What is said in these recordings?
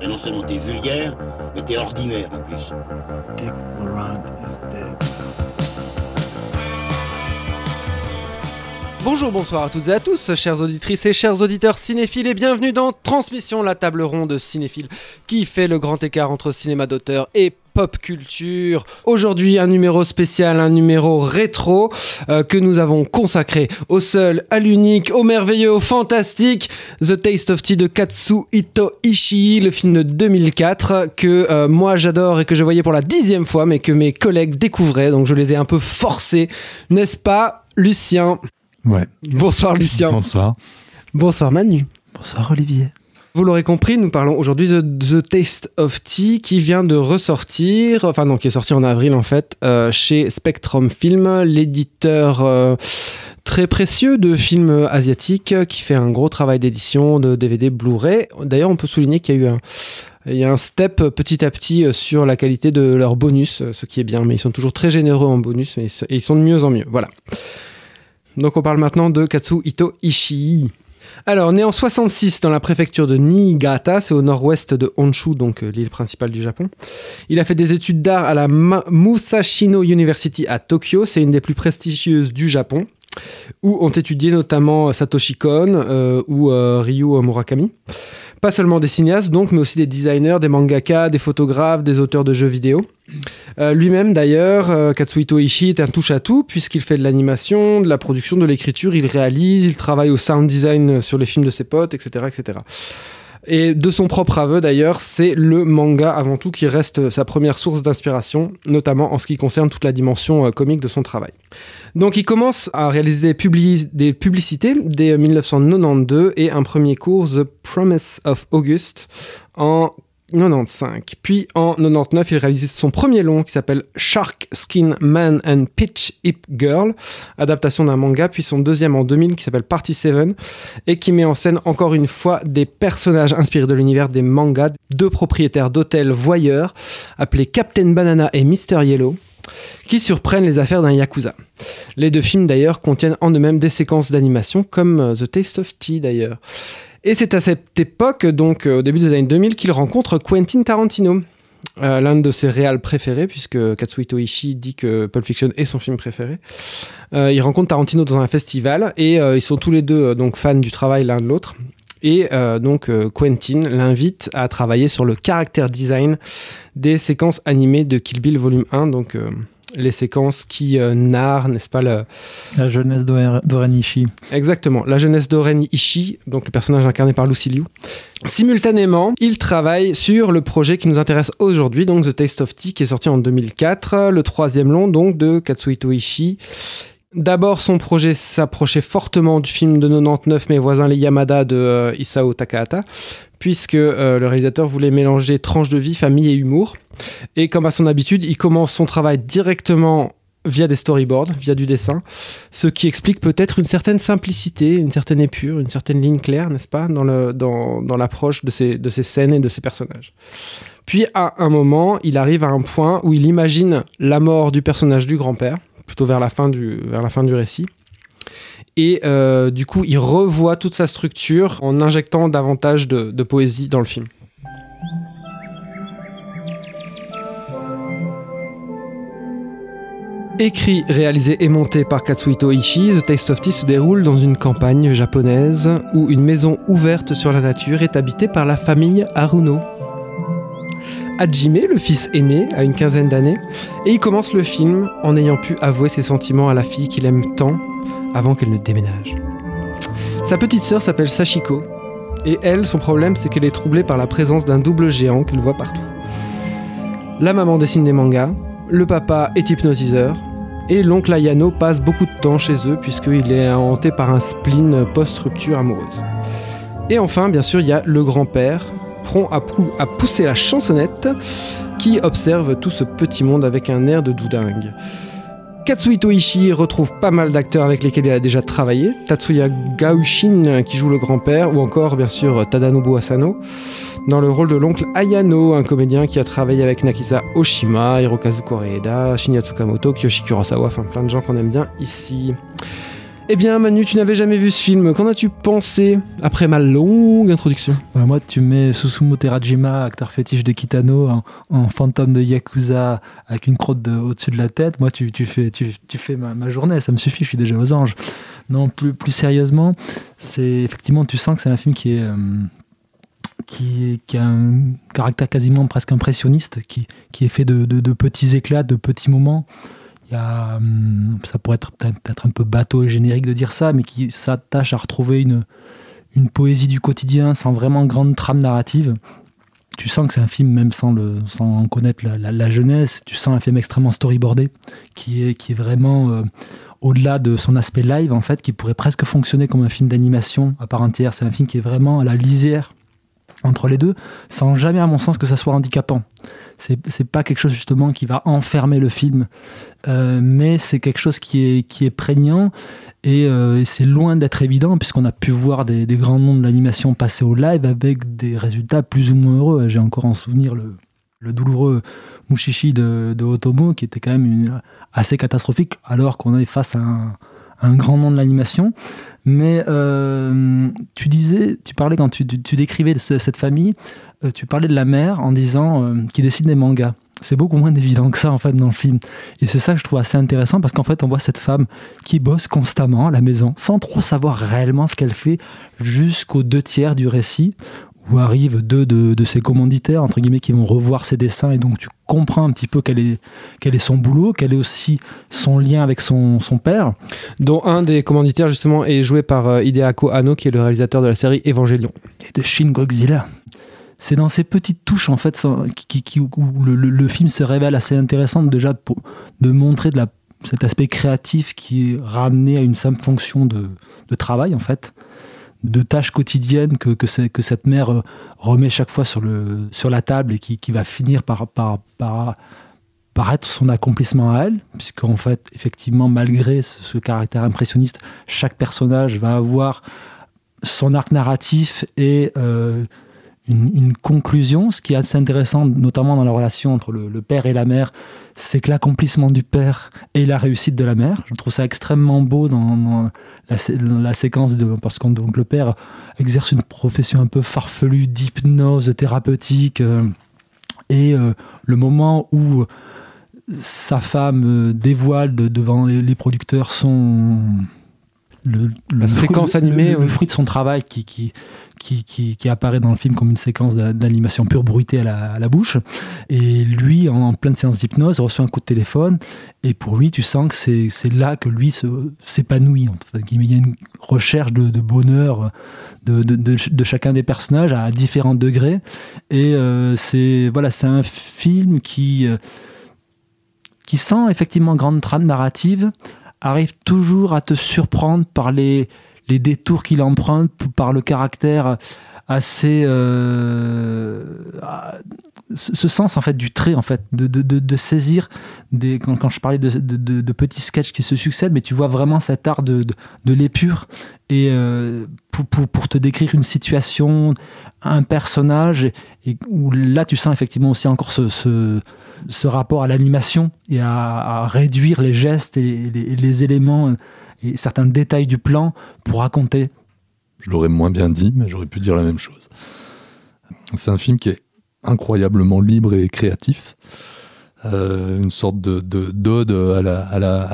Et non seulement t'es vulgaire, mais t'es ordinaire en plus. Dick Laurent is dead. Bonjour, bonsoir à toutes et à tous, chères auditrices et chers auditeurs cinéphiles, et bienvenue dans Transmission, la table ronde cinéphile qui fait le grand écart entre cinéma d'auteur et pop culture. Aujourd'hui, un numéro spécial, un numéro rétro euh, que nous avons consacré au seul, à l'unique, au merveilleux, au fantastique The Taste of Tea de Katsuhito Ishii, le film de 2004 que euh, moi j'adore et que je voyais pour la dixième fois, mais que mes collègues découvraient, donc je les ai un peu forcés, n'est-ce pas, Lucien? Ouais. Bonsoir Lucien. Bonsoir. Bonsoir Manu. Bonsoir Olivier. Vous l'aurez compris, nous parlons aujourd'hui de The Taste of Tea qui vient de ressortir, enfin non, qui est sorti en avril en fait, euh, chez Spectrum Film, l'éditeur euh, très précieux de films asiatiques qui fait un gros travail d'édition de DVD Blu-ray. D'ailleurs, on peut souligner qu'il y a eu un, il y a un step petit à petit euh, sur la qualité de leurs bonus, ce qui est bien, mais ils sont toujours très généreux en bonus et ils sont de mieux en mieux. Voilà. Donc on parle maintenant de Katsuhito Ishii. Alors, né en 66 dans la préfecture de Niigata, c'est au nord-ouest de Honshu, donc euh, l'île principale du Japon. Il a fait des études d'art à la Musashino University à Tokyo, c'est une des plus prestigieuses du Japon, où ont étudié notamment Satoshi Kon euh, ou euh, Ryu Murakami. Pas seulement des cinéastes, donc, mais aussi des designers, des mangakas, des photographes, des auteurs de jeux vidéo. Euh, Lui-même, d'ailleurs, euh, Katsuhito Ishii est un touche-à-tout, puisqu'il fait de l'animation, de la production, de l'écriture, il réalise, il travaille au sound design sur les films de ses potes, etc. etc. Et de son propre aveu, d'ailleurs, c'est le manga avant tout qui reste sa première source d'inspiration, notamment en ce qui concerne toute la dimension euh, comique de son travail. Donc il commence à réaliser des, publi- des publicités dès 1992 et un premier cours, The Promise of August, en 95. Puis en 99, il réalise son premier long qui s'appelle Shark Skin Man and Pitch Hip Girl, adaptation d'un manga, puis son deuxième en 2000 qui s'appelle Party 7 et qui met en scène encore une fois des personnages inspirés de l'univers des mangas, deux propriétaires d'hôtels voyeurs appelés Captain Banana et Mr. Yellow qui surprennent les affaires d'un yakuza. Les deux films d'ailleurs contiennent en eux-mêmes des séquences d'animation comme euh, The Taste of Tea d'ailleurs. Et c'est à cette époque, donc euh, au début des années 2000, qu'il rencontre Quentin Tarantino, euh, l'un de ses réals préférés, puisque Katsuhito Ishii dit que Pulp Fiction est son film préféré. Euh, il rencontre Tarantino dans un festival et ils sont tous les deux donc fans du travail l'un de l'autre. Et donc Quentin l'invite à travailler sur le caractère design des séquences animées de Kill Bill volume 1, donc les séquences qui euh, narrent, n'est-ce pas, La jeunesse d'Oren d'Oren Ishii. Exactement, la jeunesse d'Oren Ishii, donc le personnage incarné par Lucy Liu. Simultanément, il travaille sur le projet qui nous intéresse aujourd'hui, donc The Taste of Tea, qui est sorti en 2004, le troisième long donc de Katsuhito Ishii. D'abord, son projet s'approchait fortement du film de 99 Mes voisins les Yamada de euh, Isao Takahata, puisque euh, le réalisateur voulait mélanger tranche de vie, famille et humour. Et comme à son habitude, il commence son travail directement via des storyboards, via du dessin, ce qui explique peut-être une certaine simplicité, une certaine épure, une certaine ligne claire, n'est-ce pas, dans, l'approche de ces, scènes et de ces personnages. Puis à un moment, il arrive à un point où il imagine la mort du personnage du grand-père, plutôt vers la fin du récit. Et euh, du coup, il revoit toute sa structure en injectant davantage de, poésie dans le film. Écrit, réalisé et monté par Katsuhito Ishii, The Taste of Tea se déroule dans une campagne japonaise où une maison ouverte sur la nature est habitée par la famille Haruno. Hajime, le fils aîné, a une quinzaine d'années, et il commence le film en ayant pu avouer ses sentiments à la fille qu'il aime tant avant qu'elle ne déménage. Sa petite sœur s'appelle Sachiko, et elle, son problème, c'est qu'elle est troublée par la présence d'un double géant qu'elle voit partout. La maman dessine des mangas, le papa est hypnotiseur, et l'oncle Ayano passe beaucoup de temps chez eux puisqu'il est hanté par un spleen post-rupture amoureuse. Et enfin, bien sûr, il y a le grand-père, prompt à, à pousser la chansonnette, qui observe tout ce petit monde avec un air de doudingue. Katsuhito Ishii retrouve pas mal d'acteurs avec lesquels il a déjà travaillé. Tatsuya Gaushin qui joue le grand-père, ou encore bien sûr Tadanobu Asano dans le rôle de l'oncle Ayano, un comédien qui a travaillé avec Nakisa Oshima, Hirokazu Koreeda, Shinya Tsukamoto, Kiyoshi Kurosawa, enfin plein de gens qu'on aime bien ici. Eh bien Manu, tu n'avais jamais vu ce film, qu'en as-tu pensé après ma longue introduction? Ouais, Moi, tu mets Susumu Terajima, acteur fétiche de Kitano, en, fantôme de Yakuza avec une crotte de- au-dessus de la tête. Moi, tu, fais, ma, journée, ça me suffit, je suis déjà aux anges. Non, plus, plus sérieusement, c'est effectivement, tu sens que c'est un film qui est. euh, a un caractère quasiment presque impressionniste, qui, est fait de petits éclats, de petits moments. Y a, hum, ça pourrait être peut-être un peu bateau et générique de dire ça, mais qui s'attache à retrouver une, une poésie du quotidien sans vraiment grande trame narrative. Tu sens que c'est un film, même sans, le, sans connaître la, la- la jeunesse, tu sens un film extrêmement storyboardé, qui est, qui est vraiment euh, au-delà de son aspect live, en fait, qui pourrait presque fonctionner comme un film d'animation à part entière. C'est un film qui est vraiment à la lisière entre les deux, sans jamais, à mon sens, que ça soit handicapant. C'est c'est pas quelque chose justement qui va enfermer le film, euh, mais c'est quelque chose qui est, prégnant et, euh, et c'est loin d'être évident puisqu'on a pu voir des, grands noms de l'animation passer au live avec des résultats plus ou moins heureux. J'ai encore en souvenir le, douloureux Mushishi de, Otomo qui était quand même assez catastrophique alors qu'on est face à un, un grand nom de l'animation. Mais euh, tu disais, tu parlais quand tu, décrivais ce- cette famille, euh, tu parlais de la mère en disant euh, qu'il dessine des mangas. C'est beaucoup moins évident que ça en fait dans le film. Et c'est ça que je trouve assez intéressant parce qu'en fait on voit cette femme qui bosse constamment à la maison sans trop savoir réellement ce qu'elle fait jusqu'aux deux tiers du récit où arrivent deux de, de ses commanditaires entre guillemets qui vont revoir ses dessins et donc tu comprends un petit peu quel est, quel est son boulot, quel est aussi son lien avec son, son père. Dont un des commanditaires justement est joué par euh, Hideako Anno qui est le réalisateur de la série Evangelion. et de Shin Godzilla. C'est dans ces petites touches en fait qui, qui- où le, le- le film se révèle assez intéressant déjà pour, de montrer de la, cet aspect créatif qui est ramené à une simple fonction de, de travail en fait, de tâches quotidiennes que, que, cette mère euh, remet chaque fois sur, le, sur la table et qui, qui va finir par, par, par, être son accomplissement à elle, puisqu'en fait, effectivement, malgré ce, ce caractère impressionniste, chaque personnage va avoir son arc narratif et euh, une, conclusion. Ce qui est assez intéressant, notamment dans la relation entre le, père et la mère, c'est que l'accomplissement du père et la réussite de la mère. Je trouve ça extrêmement beau dans, la, séquence de parce que donc le père exerce une profession un peu farfelue d'hypnose thérapeutique euh, et euh, le moment où sa femme euh, dévoile de- devant les producteurs son le, le La séquence fruit- animée, le, le fruit de son travail qui, qui, qui, qui, qui apparaît dans le film comme une séquence d'a- d'animation pure bruitée à la, à la bouche. Et lui, en, en pleine séance d'hypnose, reçoit un coup de téléphone. Et pour lui, tu sens que c'est c'est là que lui se- s'épanouit. Enfin, il y a une recherche de, de bonheur de, de, de, de chacun des personnages à différents degrés. Et euh, c'est voilà, c'est un film qui, euh, qui sent effectivement grande trame narrative, arrive toujours à te surprendre par les, les détours qu'il emprunte, par le caractère assez euh, ah, ce sens en fait du trait en fait de, de, de, saisir des quand, je parlais de, petits sketchs qui se succèdent mais tu vois vraiment cet art de, l'épure et euh, pour, pour, pour te décrire une situation un personnage où là tu sens effectivement aussi encore ce, ce rapport à l'animation et à, réduire les gestes et les, éléments et certains détails du plan pour raconter Je l'aurais moins bien dit, mais j'aurais pu dire la même chose. C'est un film qui est incroyablement libre et créatif. Euh, une sorte de, de- d'ode à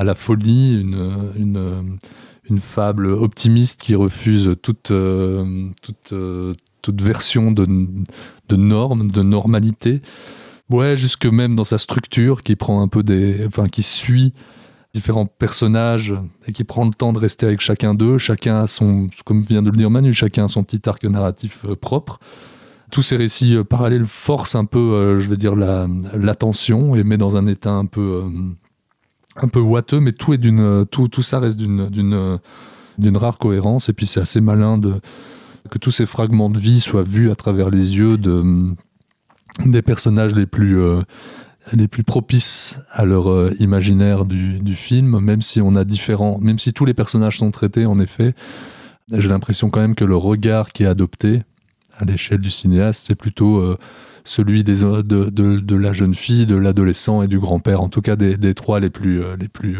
la, folie, une, fable optimiste qui refuse toute, euh, euh, version de, de normes, de normalité. Ouais, jusque même dans sa structure qui prend un peu des. Enfin, qui suit différents personnages et qui prend le temps de rester avec chacun d'eux. Chacun a son, comme vient de le dire Manu, chacun son petit arc narratif euh, propre. Tous ces récits euh, parallèles forcent un peu, euh, je vais dire, la- l'attention et met dans un état un peu, un peu ouateux, mais tout est tout, tout ça reste d'une, d'une rare cohérence. Et puis c'est assez malin de que tous ces fragments de vie soient vus à travers les yeux de des personnages les plus euh, les plus propices à leur euh, imaginaire du, film, même si on a différents, même si tous les personnages sont traités, en effet, j'ai l'impression quand même que le regard qui est adopté à l'échelle du cinéaste, c'est plutôt euh, celui de, la jeune fille, de l'adolescent et du grand-père, en tout cas des, trois les plus, les plus,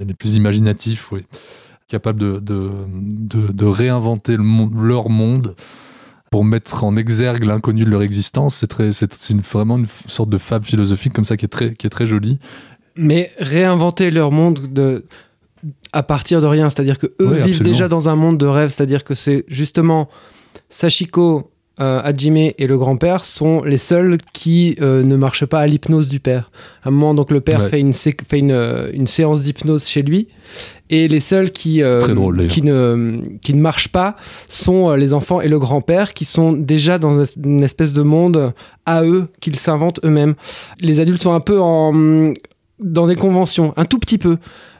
les plus imaginatifs, capables de, de, réinventer leur monde pour mettre en exergue l'inconnu de leur existence. C'est très, c'est une, vraiment une sorte de fable philosophique comme ça qui est très, qui est très jolie. Mais réinventer leur monde de, à partir de rien, c'est-à-dire que eux Oui, vivent absolument. déjà dans un monde de rêve, c'est-à-dire que c'est justement Sachiko, euh, Hajime et le grand-père sont les seuls qui euh, ne marchent pas à l'hypnose du père. À un moment, donc le père Ouais. fait, une, sé- fait une, euh, une séance d'hypnose chez lui, et les seuls qui, euh, drôle, qui, ne, qui ne marchent pas sont les enfants et le grand-père, qui sont déjà dans une espèce de monde à eux, qu'ils s'inventent eux-mêmes. Les adultes sont un peu en, dans des conventions, un tout petit peu.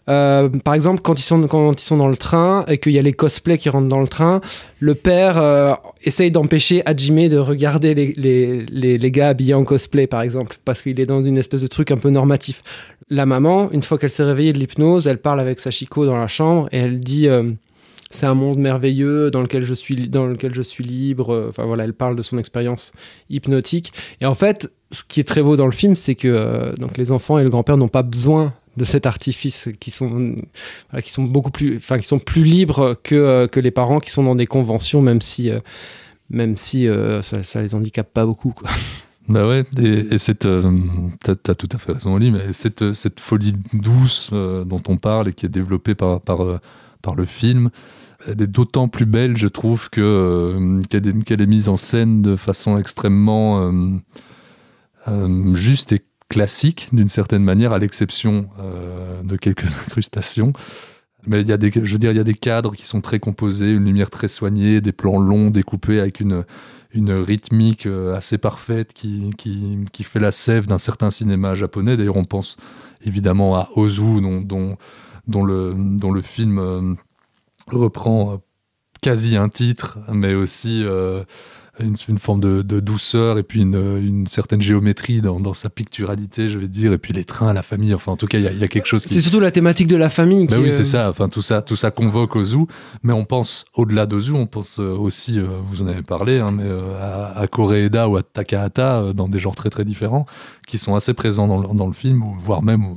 Euh, par exemple, quand ils, sont, quand ils sont dans le train et qu'il y a les cosplays qui rentrent dans le train, le père euh, essaye d'empêcher Hajime de regarder les, les, les, les gars habillés en cosplay, par exemple, parce qu'il est dans une espèce de truc un peu normatif. La maman, une fois qu'elle s'est réveillée de l'hypnose, elle parle avec Sachiko dans la chambre et elle dit euh, c'est un monde merveilleux dans lequel je suis, dans lequel je suis libre. Enfin voilà, elle parle de son expérience hypnotique. Et en fait, ce qui est très beau dans le film, c'est que euh, donc les enfants et le grand-père n'ont pas besoin de cet artifice qui sont qui sont beaucoup plus enfin qui sont plus libres que, euh, que les parents qui sont dans des conventions même si euh, même si ça, ça les handicape pas beaucoup quoi. Bah ouais, et, et cette, t'as, tout à fait raison, Oli, mais cette, cette folie douce dont on parle et qui est développée par, par, par le film, elle est d'autant plus belle, je trouve, que, qu'elle, est, mise en scène de façon extrêmement juste et classique, d'une certaine manière, à l'exception euh, de quelques incrustations. Mais il y a des, je veux il y a des cadres qui sont très composés, une lumière très soignée, des plans longs, découpés avec une, une rythmique euh, assez parfaite qui, qui, qui fait la sève d'un certain cinéma japonais. D'ailleurs, on pense évidemment à Ozu, dont, dont, dont, le, dont le film euh, reprend euh, quasi un titre, mais aussi euh, une, une forme de, de douceur et puis une, une certaine géométrie dans, dans sa picturalité, je vais dire, et puis les trains, la famille, enfin en tout cas, il y, a- il y a quelque chose qui, C'est surtout la thématique de la famille. bah qui, oui, euh, c'est ça. Enfin, tout ça, tout ça convoque Ozu, mais on pense au-delà d'Ozu, on pense euh, aussi, euh, vous en avez parlé, hein, mais à, à Koreeda ou à Takahata, dans des genres très très différents, qui sont assez présents dans le, dans le film, voire même au,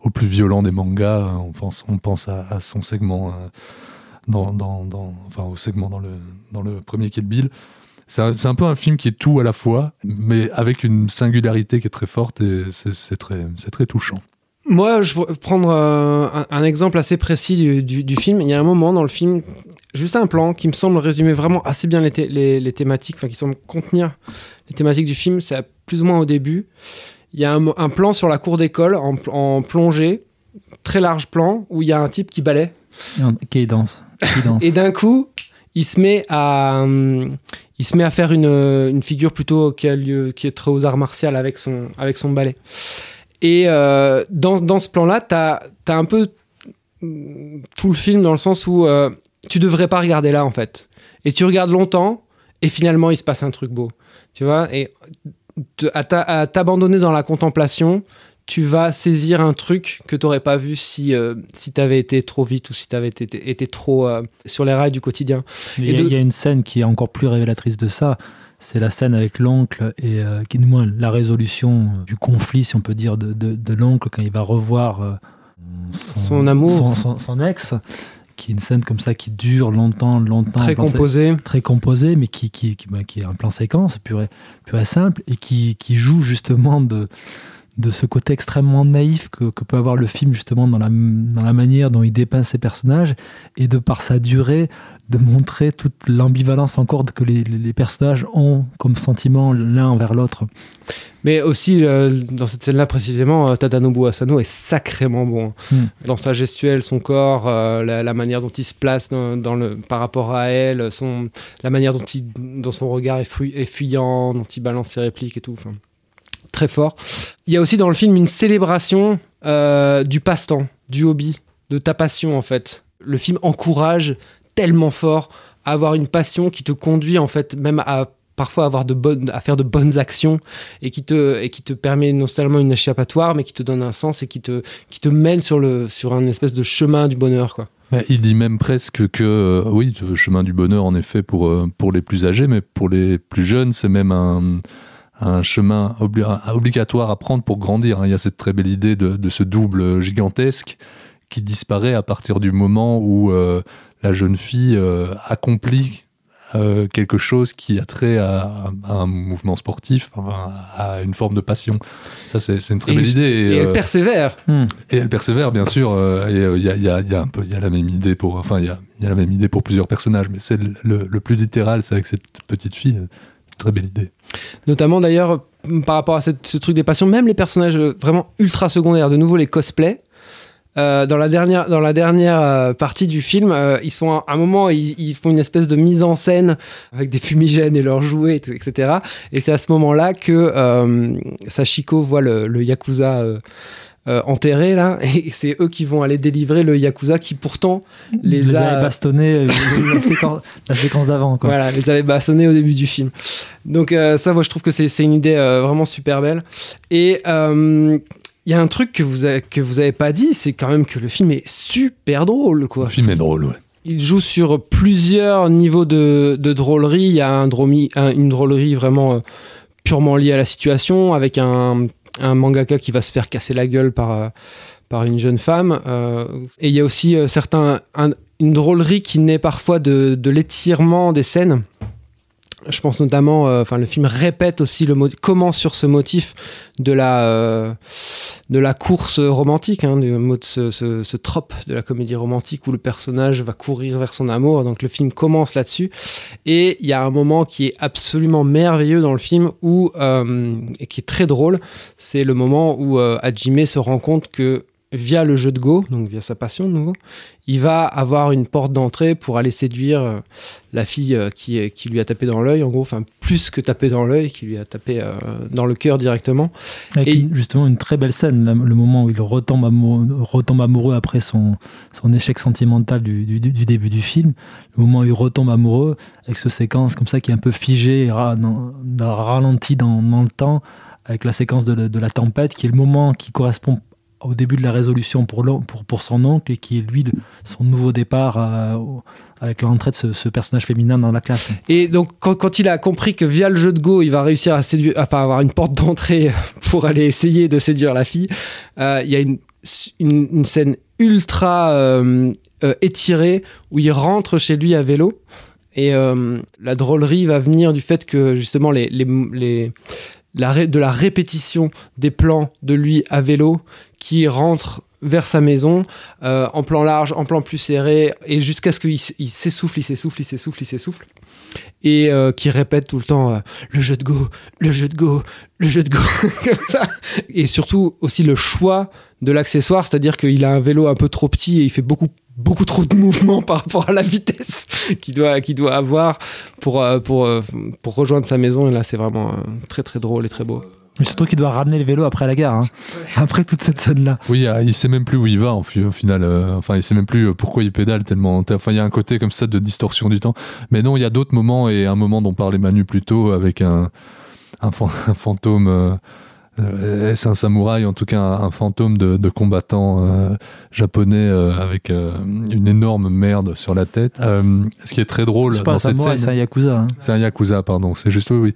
au plus violent des mangas. euh, on pense, on pense à, à son segment, dans, dans, dans- enfin au segment dans le, dans le premier Kill Bill. C'est un, peu un film qui est tout à la fois, mais avec une singularité qui est très forte et c'est très, c'est très touchant. Moi, je pourrais prendre euh, un, un exemple assez précis du, du- du film. Il y a un moment dans le film, juste un plan qui me semble résumer vraiment assez bien les, thé- les- les thématiques, enfin qui semble contenir les thématiques du film. C'est plus ou moins au début. Il y a un, plan sur la cour d'école en, pl- en plongée, très large plan, où il y a un type qui balaie. Qui danse. Qui danse. Et d'un coup, il se met à, hum, il se met à faire une, une figure plutôt qui, a lieu, qui est très aux arts martiaux avec son, avec son. Et euh, dans, dans ce plan-là, tu as, un peu tout le film dans le sens où euh, tu devrais pas regarder là, en fait. Et tu regardes longtemps, et finalement, il se passe un truc beau. Tu vois? Et à t'abandonner dans la contemplation, tu vas saisir un truc que tu n'aurais pas vu si, euh, si tu avais été trop vite ou si tu avais été, été trop euh, sur les rails du quotidien. Il y, a- de- il y a une scène qui est encore plus révélatrice de ça. C'est la scène avec l'oncle et euh, qui, du moins, la résolution du conflit, si on peut dire, de, de- de l'oncle quand il va revoir euh, Son amour. son, son- son ex, qui est une scène comme ça qui dure longtemps, longtemps. Très un plan sé- composé. Très composé, mais qui, qui, qui, bah, qui est un plan séquence pur et, pur et simple et qui, qui joue justement de, de ce côté extrêmement naïf que, que peut avoir le film justement dans la, dans la manière dont il dépeint ses personnages et de par sa durée de montrer toute l'ambivalence encore que les, personnages ont comme sentiment l'un envers l'autre. Mais aussi, euh, dans cette scène-là précisément, euh, Tadanobu Asano est sacrément bon. Hmm. Dans sa gestuelle, son corps, euh, la, la manière dont il se place dans, dans le, par rapport à elle, son, la manière dont, il, dont son regard est, fuyant, dont il balance ses répliques et tout. Très fort. Il y a aussi dans le film une célébration euh, du passe-temps, du hobby, de ta passion en fait. Le film encourage tellement fort à avoir une passion qui te conduit en fait même à parfois avoir de bonnes, à faire de bonnes actions et qui te, et qui te permet non seulement une échappatoire mais qui te donne un sens et qui te, qui te mène sur, le, sur un espèce de chemin du bonheur quoi. Il dit même presque que, euh, oui, le chemin du bonheur, en effet, pour, euh, pour les plus âgés, mais pour les plus jeunes, c'est même un, un chemin obli- obligatoire à prendre pour grandir. hein. Il y a cette très belle idée de, de ce double gigantesque qui disparaît à partir du moment où euh, la jeune fille euh, accomplit euh, quelque chose qui a trait à, à un mouvement sportif, enfin, à une forme de passion. Ça, c'est une très Et- belle idée. Et elle persévère. Hmm. et elle persévère, bien sûr. et il y, a, y a- il y a un peu, il y a la même idée pour, enfin, il y a, il y a la même idée pour plusieurs personnages, mais c'est le, le- le plus littéral, c'est avec cette petite fille. Très belle idée. Notamment d'ailleurs par rapport à ce truc des passions, même les personnages euh, vraiment ultra secondaires, de nouveau les cosplays. euh, dans la dernière, dans la dernière euh, partie du film, ils sont à un moment, ils, ils font une espèce de mise en scène avec des fumigènes et leurs jouets, et- etc. Et c'est à ce moment-là que Sachiko voit le, le yakuza euh, euh, enterré là, et c'est eux qui vont aller délivrer le yakuza qui pourtant les, les a avait bastonnés euh, la séquence, d'avant. quoi. voilà, les avait bastonnés au début du film. Donc euh, ça, moi, je trouve que c'est c'est une idée euh, vraiment super belle. Et euh, il y a un truc que vous avez, que vous avez pas dit, c'est quand même que le film est super drôle, quoi. Le film est drôle, ouais. Il joue sur plusieurs niveaux de, de drôlerie. Il y a un dromi- un- une drôlerie vraiment euh, purement liée à la situation, avec un, un mangaka qui va se faire casser la gueule par, euh, par une jeune femme. euh, et il y a aussi euh, certains, un- une drôlerie qui naît parfois de, de l'étirement des scènes. Je pense notamment, euh, enfin, le film répète aussi le mo- commence sur ce motif de la euh, de la course romantique, hein, du mot de ce, ce, trope de la comédie romantique où le personnage va courir vers son amour. Donc le film commence là-dessus, et il y a un moment qui est absolument merveilleux dans le film où euh, et qui est très drôle. C'est le moment où Hajime se rend compte que via le jeu de Go, donc via sa passion de nouveau, il va avoir une porte d'entrée pour aller séduire euh, la fille euh, qui, qui lui a tapé dans l'œil, en gros, enfin plus que tapé dans l'œil, qui lui a tapé euh, dans le cœur directement. Avec Et- une- justement une très belle scène, le moment où il retombe amoureux, retombe amoureux après son, son échec sentimental du, du- du début du film, le moment où il retombe amoureux, avec ce séquence comme ça qui est un peu figée, et ra- dans- dans- ralenti dans, dans le temps, avec la séquence de la tempête, qui est le moment qui correspond au début de la résolution pour, pour, pour son oncle et qui est lui son nouveau départ euh, avec l'entrée de ce, personnage féminin dans la classe. Et donc, quand, quand il a compris que via le jeu de Go, il va réussir à séduire, enfin, avoir une porte d'entrée pour aller essayer de séduire la fille, euh, il y a une, une, scène ultra euh, euh, étirée où il rentre chez lui à vélo. Et la drôlerie va venir du fait que justement les, les, la de la répétition des plans de lui à vélo qui rentre vers sa maison euh, en plan large, en plan plus serré, et jusqu'à ce qu'il s'essouffle, il s'essouffle, il s'essouffle, il s'essouffle, et euh, qui répète tout le temps euh, le jeu de go, le jeu de go, le jeu de go, comme ça. Et surtout aussi le choix de l'accessoire, c'est-à-dire qu'il a un vélo un peu trop petit et il fait beaucoup beaucoup trop de mouvements par rapport à la vitesse qu'il doit, doit avoir pour, pour, pour rejoindre sa maison. Et là, c'est vraiment très très drôle et très beau. Mais surtout qu'il doit ramener le vélo après la gare, hein. après toute cette scène-là. Oui, euh, il sait même plus où il va au final. euh, enfin, il sait même plus euh, pourquoi il pédale tellement. Enfin, il y a un côté comme ça de distorsion du temps. Mais non, il y a d'autres moments et un moment dont parlait Manu plus tôt avec un, un, fan- un fantôme. euh, euh, est-ce un samouraï en tout cas un, un fantôme de, de combattant euh, japonais euh, avec euh, une énorme merde sur la tête. Euh, ce qui est très drôle C'est pas dans un cette samouraï, scène. c'est un yakuza. hein. C'est un yakuza, pardon. C'est juste oui, oui.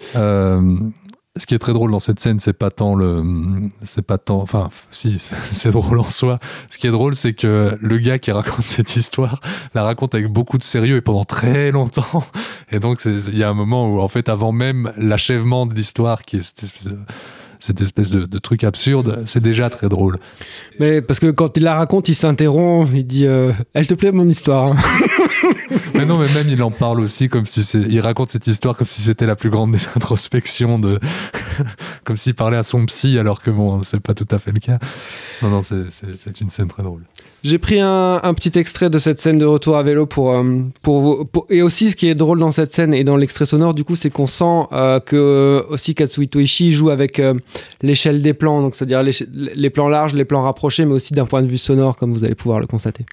Ce qui est très drôle dans cette scène, c'est pas tant le, c'est pas tant, enfin, si, c'est drôle en soi. Ce qui est drôle, c'est que le gars qui raconte cette histoire la raconte avec beaucoup de sérieux et pendant très longtemps. Et donc, il y a un moment où, en fait, avant même l'achèvement de l'histoire, qui est cette espèce de, truc absurde, c'est déjà très drôle. Mais parce que quand il la raconte, il s'interrompt, il dit euh, Elle te plaît mon histoire hein Mais non, mais même il en parle aussi comme si c'est, il raconte cette histoire comme si c'était la plus grande des introspections de, comme s'il parlait à son psy alors que bon, c'est pas tout à fait le cas. Non, non, c'est, une scène très drôle. J'ai pris un, petit extrait de cette scène de retour à vélo pour, euh, pour, vous- Et aussi, ce qui est drôle dans cette scène et dans l'extrait sonore, du coup, c'est qu'on sent euh, que aussi Katsuhito Ishii joue avec euh, l'échelle des plans, donc c'est-à-dire les plans larges, les plans rapprochés, mais aussi d'un point de vue sonore, comme vous allez pouvoir le constater.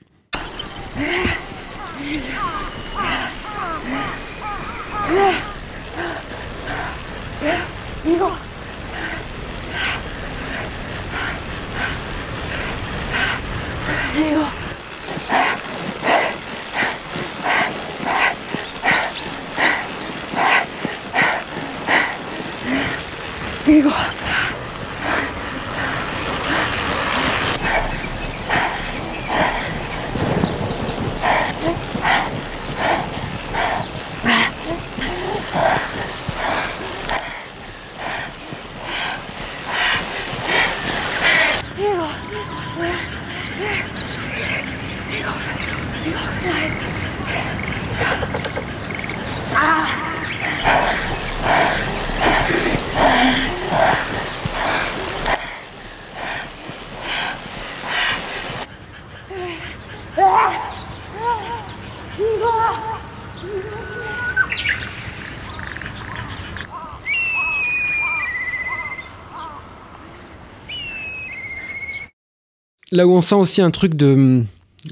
Là où on sent aussi un truc de,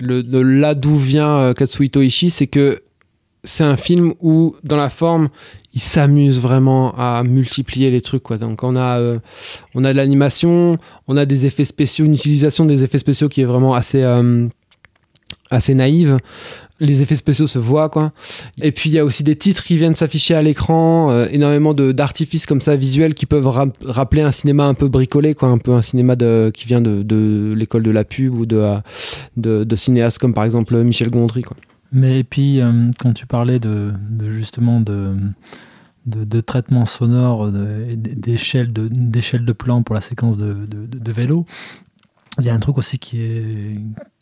là d'où vient euh, Katsuhito Ishii, c'est que c'est un film où, dans la forme, il s'amuse vraiment à multiplier les trucs. Quoi. Donc, on a, euh, on a de l'animation, on a des effets spéciaux, une utilisation des effets spéciaux qui est vraiment assez, euh, assez naïve. Les effets spéciaux se voient, quoi. Et puis, il y a aussi des titres qui viennent s'afficher à l'écran, euh, énormément de- d'artifices comme ça visuels qui peuvent ra- rappeler un cinéma un peu bricolé, quoi. Un peu un cinéma de, qui vient de, de l'école de la pub ou de, de, de cinéastes comme par exemple Michel Gondry, quoi. Mais et puis, euh, quand tu parlais de, de justement de, de, de traitement sonore, de- d'échelle de, d'échelle de plan pour la séquence de, de, de- de vélo, il y a un truc aussi qui est,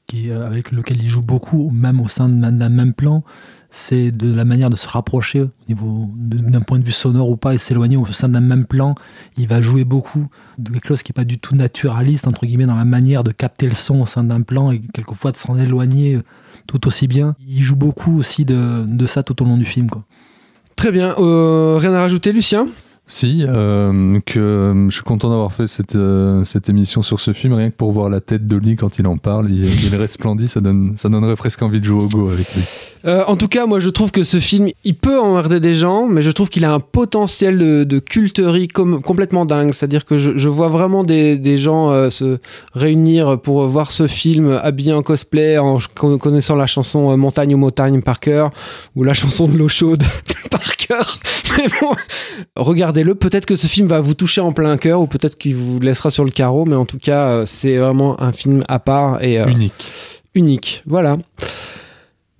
qui, est- avec lequel il joue beaucoup, même au sein d'un même plan, c'est de la manière de se rapprocher au niveau d'un point de vue sonore ou pas et s'éloigner au sein d'un même plan. Il va jouer beaucoup de quelque chose qui n'est pas du tout naturaliste, entre guillemets, dans la manière de capter le son au sein d'un plan et quelquefois de s'en éloigner tout aussi bien. Il joue beaucoup aussi de, ça tout au long du film. Très bien. Euh, rien à rajouter, Lucien? Si, euh, que euh, je suis content d'avoir fait cette, euh, cette émission sur ce film, rien que pour voir la tête Lee quand il en parle. Il, resplendit, ça, donne, ça donnerait presque envie de jouer au go avec lui. En tout cas, moi, je trouve que ce film, il peut emmerder des gens, mais je trouve qu'il a un potentiel de, culterie complètement dingue. C'est-à-dire que je, vois vraiment des, des gens se réunir pour voir ce film habillés en cosplay, en con- connaissant la chanson Montagne aux montagnes par cœur, ou la chanson de l'eau chaude par cœur. Mais bon, regardez-le. Peut-être que ce film va vous toucher en plein cœur, ou peut-être qu'il vous laissera sur le carreau, mais en tout cas, euh, c'est vraiment un film à part et euh, Unique. unique. Voilà.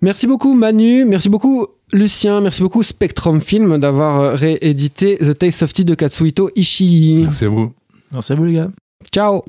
Merci beaucoup Manu, merci beaucoup Lucien, merci beaucoup Spectrum Film d'avoir euh, réédité The Taste of Tea de Katsuhito Ishii. Merci à vous. Merci à vous les gars. Ciao